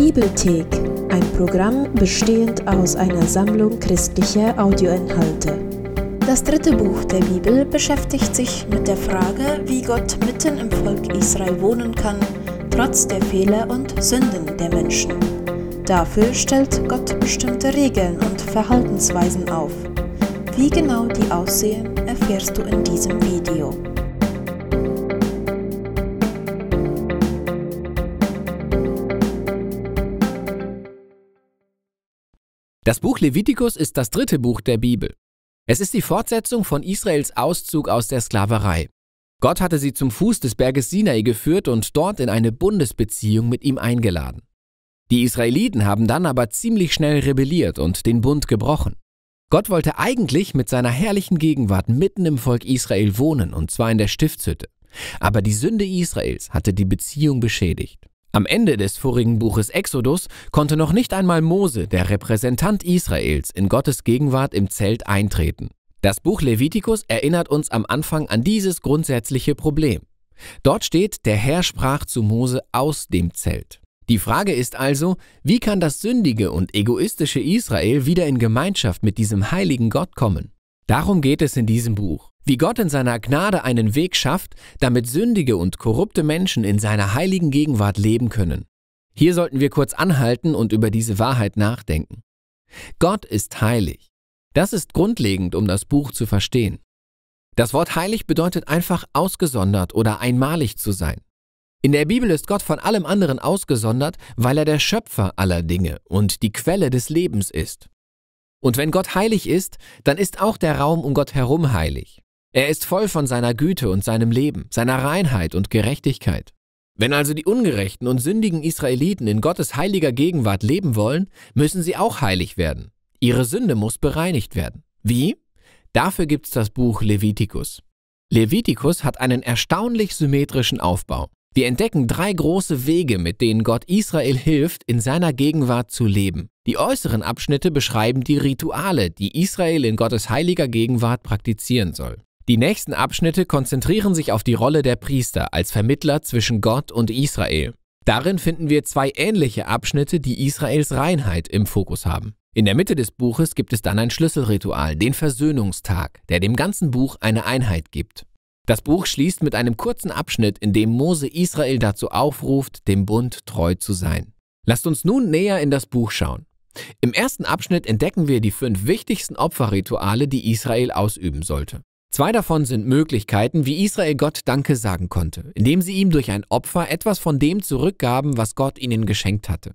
Bibelthek, ein Programm bestehend aus einer Sammlung christlicher Audioinhalte. Das dritte Buch der Bibel beschäftigt sich mit der Frage, wie Gott mitten im Volk Israel wohnen kann, trotz der Fehler und Sünden der Menschen. Dafür stellt Gott bestimmte Regeln und Verhaltensweisen auf. Wie genau die aussehen, erfährst du in diesem Video. Das Buch Levitikus ist das dritte Buch der Bibel. Es ist die Fortsetzung von Israels Auszug aus der Sklaverei. Gott hatte sie zum Fuß des Berges Sinai geführt und dort in eine Bundesbeziehung mit ihm eingeladen. Die Israeliten haben dann aber ziemlich schnell rebelliert und den Bund gebrochen. Gott wollte eigentlich mit seiner herrlichen Gegenwart mitten im Volk Israel wohnen, und zwar in der Stiftshütte. Aber die Sünde Israels hatte die Beziehung beschädigt. Am Ende des vorigen Buches Exodus konnte noch nicht einmal Mose, der Repräsentant Israels, in Gottes Gegenwart im Zelt eintreten. Das Buch Levitikus erinnert uns am Anfang an dieses grundsätzliche Problem. Dort steht, der Herr sprach zu Mose aus dem Zelt. Die Frage ist also, wie kann das sündige und egoistische Israel wieder in Gemeinschaft mit diesem heiligen Gott kommen? Darum geht es in diesem Buch. Wie Gott in seiner Gnade einen Weg schafft, damit sündige und korrupte Menschen in seiner heiligen Gegenwart leben können. Hier sollten wir kurz anhalten und über diese Wahrheit nachdenken. Gott ist heilig. Das ist grundlegend, um das Buch zu verstehen. Das Wort heilig bedeutet einfach ausgesondert oder einmalig zu sein. In der Bibel ist Gott von allem anderen ausgesondert, weil er der Schöpfer aller Dinge und die Quelle des Lebens ist. Und wenn Gott heilig ist, dann ist auch der Raum um Gott herum heilig. Er ist voll von seiner Güte und seinem Leben, seiner Reinheit und Gerechtigkeit. Wenn also die ungerechten und sündigen Israeliten in Gottes heiliger Gegenwart leben wollen, müssen sie auch heilig werden. Ihre Sünde muss bereinigt werden. Wie? Dafür gibt's das Buch Levitikus. Levitikus hat einen erstaunlich symmetrischen Aufbau. Wir entdecken drei große Wege, mit denen Gott Israel hilft, in seiner Gegenwart zu leben. Die äußeren Abschnitte beschreiben die Rituale, die Israel in Gottes heiliger Gegenwart praktizieren soll. Die nächsten Abschnitte konzentrieren sich auf die Rolle der Priester als Vermittler zwischen Gott und Israel. Darin finden wir zwei ähnliche Abschnitte, die Israels Reinheit im Fokus haben. In der Mitte des Buches gibt es dann ein Schlüsselritual, den Versöhnungstag, der dem ganzen Buch eine Einheit gibt. Das Buch schließt mit einem kurzen Abschnitt, in dem Mose Israel dazu aufruft, dem Bund treu zu sein. Lasst uns nun näher in das Buch schauen. Im ersten Abschnitt entdecken wir die fünf wichtigsten Opferrituale, die Israel ausüben sollte. Zwei davon sind Möglichkeiten, wie Israel Gott Danke sagen konnte, indem sie ihm durch ein Opfer etwas von dem zurückgaben, was Gott ihnen geschenkt hatte.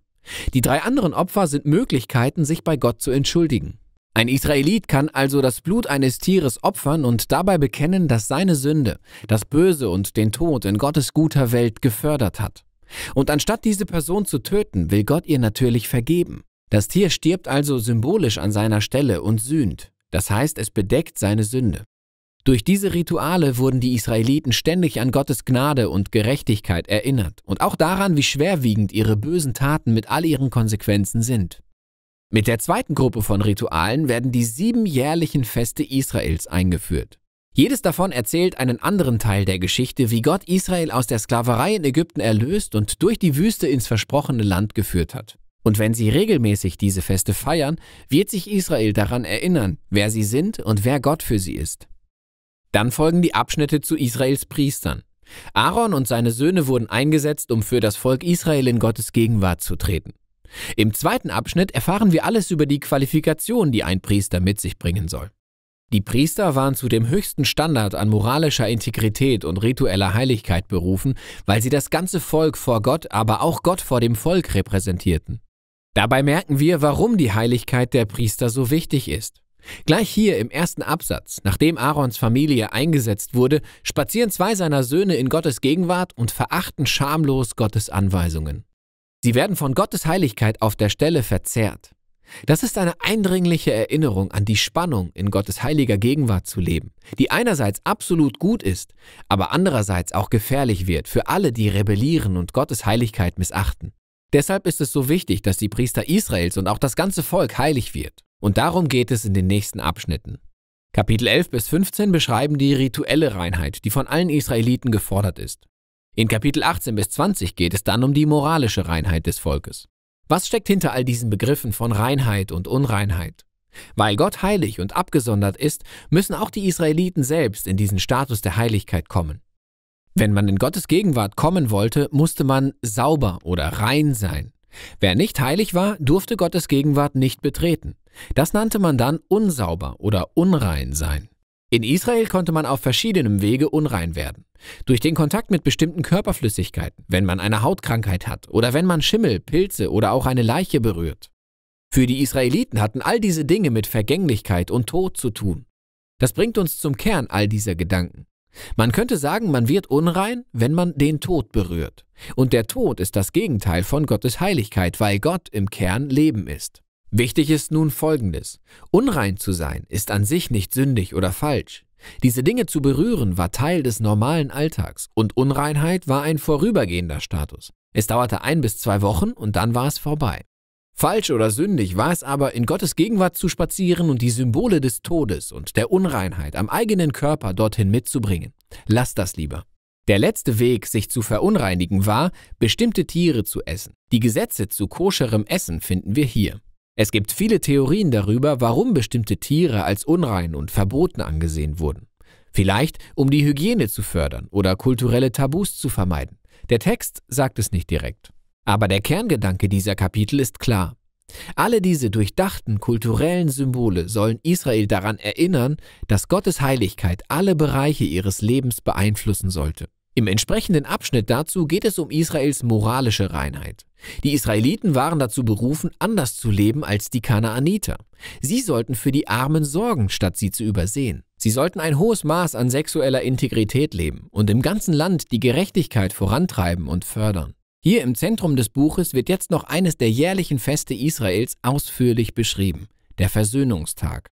Die drei anderen Opfer sind Möglichkeiten, sich bei Gott zu entschuldigen. Ein Israelit kann also das Blut eines Tieres opfern und dabei bekennen, dass seine Sünde, das Böse und den Tod in Gottes guter Welt gefördert hat. Und anstatt diese Person zu töten, will Gott ihr natürlich vergeben. Das Tier stirbt also symbolisch an seiner Stelle und sühnt. Das heißt, es bedeckt seine Sünde. Durch diese Rituale wurden die Israeliten ständig an Gottes Gnade und Gerechtigkeit erinnert und auch daran, wie schwerwiegend ihre bösen Taten mit all ihren Konsequenzen sind. Mit der zweiten Gruppe von Ritualen werden die sieben jährlichen Feste Israels eingeführt. Jedes davon erzählt einen anderen Teil der Geschichte, wie Gott Israel aus der Sklaverei in Ägypten erlöst und durch die Wüste ins versprochene Land geführt hat. Und wenn sie regelmäßig diese Feste feiern, wird sich Israel daran erinnern, wer sie sind und wer Gott für sie ist. Dann folgen die Abschnitte zu Israels Priestern. Aaron und seine Söhne wurden eingesetzt, um für das Volk Israel in Gottes Gegenwart zu treten. Im zweiten Abschnitt erfahren wir alles über die Qualifikation, die ein Priester mit sich bringen soll. Die Priester waren zu dem höchsten Standard an moralischer Integrität und ritueller Heiligkeit berufen, weil sie das ganze Volk vor Gott, aber auch Gott vor dem Volk repräsentierten. Dabei merken wir, warum die Heiligkeit der Priester so wichtig ist. Gleich hier im ersten Absatz, nachdem Aarons Familie eingesetzt wurde, spazieren zwei seiner Söhne in Gottes Gegenwart und verachten schamlos Gottes Anweisungen. Sie werden von Gottes Heiligkeit auf der Stelle verzerrt. Das ist eine eindringliche Erinnerung an die Spannung, in Gottes heiliger Gegenwart zu leben, die einerseits absolut gut ist, aber andererseits auch gefährlich wird für alle, die rebellieren und Gottes Heiligkeit missachten. Deshalb ist es so wichtig, dass die Priester Israels und auch das ganze Volk heilig wird. Und darum geht es in den nächsten Abschnitten. Kapitel 11 bis 15 beschreiben die rituelle Reinheit, die von allen Israeliten gefordert ist. In Kapitel 18 bis 20 geht es dann um die moralische Reinheit des Volkes. Was steckt hinter all diesen Begriffen von Reinheit und Unreinheit? Weil Gott heilig und abgesondert ist, müssen auch die Israeliten selbst in diesen Status der Heiligkeit kommen. Wenn man in Gottes Gegenwart kommen wollte, musste man sauber oder rein sein. Wer nicht heilig war, durfte Gottes Gegenwart nicht betreten. Das nannte man dann unsauber oder unrein sein. In Israel konnte man auf verschiedenem Wege unrein werden. Durch den Kontakt mit bestimmten Körperflüssigkeiten, wenn man eine Hautkrankheit hat oder wenn man Schimmel, Pilze oder auch eine Leiche berührt. Für die Israeliten hatten all diese Dinge mit Vergänglichkeit und Tod zu tun. Das bringt uns zum Kern all dieser Gedanken. Man könnte sagen, man wird unrein, wenn man den Tod berührt. Und der Tod ist das Gegenteil von Gottes Heiligkeit, weil Gott im Kern Leben ist. Wichtig ist nun Folgendes. Unrein zu sein ist an sich nicht sündig oder falsch. Diese Dinge zu berühren war Teil des normalen Alltags und Unreinheit war ein vorübergehender Status. Es dauerte ein bis zwei Wochen und dann war es vorbei. Falsch oder sündig war es aber, in Gottes Gegenwart zu spazieren und die Symbole des Todes und der Unreinheit am eigenen Körper dorthin mitzubringen. Lass das lieber. Der letzte Weg, sich zu verunreinigen, war, bestimmte Tiere zu essen. Die Gesetze zu koscherem Essen finden wir hier. Es gibt viele Theorien darüber, warum bestimmte Tiere als unrein und verboten angesehen wurden. Vielleicht, um die Hygiene zu fördern oder kulturelle Tabus zu vermeiden. Der Text sagt es nicht direkt. Aber der Kerngedanke dieser Kapitel ist klar. Alle diese durchdachten kulturellen Symbole sollen Israel daran erinnern, dass Gottes Heiligkeit alle Bereiche ihres Lebens beeinflussen sollte. Im entsprechenden Abschnitt dazu geht es um Israels moralische Reinheit. Die Israeliten waren dazu berufen, anders zu leben als die Kanaaniter. Sie sollten für die Armen sorgen, statt sie zu übersehen. Sie sollten ein hohes Maß an sexueller Integrität leben und im ganzen Land die Gerechtigkeit vorantreiben und fördern. Hier im Zentrum des Buches wird jetzt noch eines der jährlichen Feste Israels ausführlich beschrieben, der Versöhnungstag.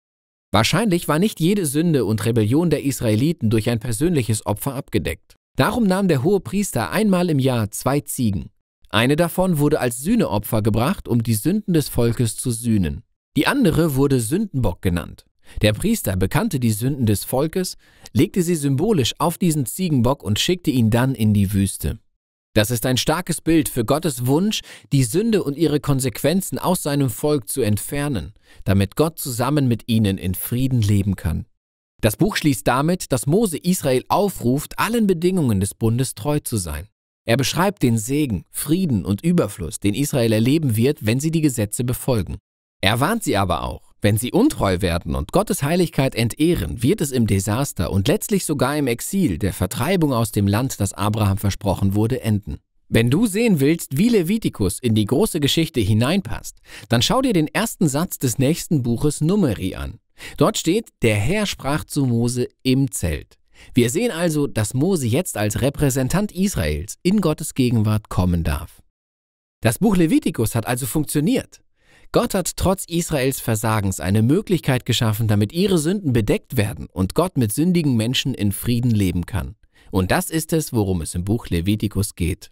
Wahrscheinlich war nicht jede Sünde und Rebellion der Israeliten durch ein persönliches Opfer abgedeckt. Darum nahm der hohe Priester einmal im Jahr zwei Ziegen. Eine davon wurde als Sühneopfer gebracht, um die Sünden des Volkes zu sühnen. Die andere wurde Sündenbock genannt. Der Priester bekannte die Sünden des Volkes, legte sie symbolisch auf diesen Ziegenbock und schickte ihn dann in die Wüste. Das ist ein starkes Bild für Gottes Wunsch, die Sünde und ihre Konsequenzen aus seinem Volk zu entfernen, damit Gott zusammen mit ihnen in Frieden leben kann. Das Buch schließt damit, dass Mose Israel aufruft, allen Bedingungen des Bundes treu zu sein. Er beschreibt den Segen, Frieden und Überfluss, den Israel erleben wird, wenn sie die Gesetze befolgen. Er warnt sie aber auch, wenn sie untreu werden und Gottes Heiligkeit entehren, wird es im Desaster und letztlich sogar im Exil, der Vertreibung aus dem Land, das Abraham versprochen wurde, enden. Wenn du sehen willst, wie Levitikus in die große Geschichte hineinpasst, dann schau dir den ersten Satz des nächsten Buches Numeri an. Dort steht, der Herr sprach zu Mose im Zelt. Wir sehen also, dass Mose jetzt als Repräsentant Israels in Gottes Gegenwart kommen darf. Das Buch Levitikus hat also funktioniert. Gott hat trotz Israels Versagens eine Möglichkeit geschaffen, damit ihre Sünden bedeckt werden und Gott mit sündigen Menschen in Frieden leben kann. Und das ist es, worum es im Buch Levitikus geht.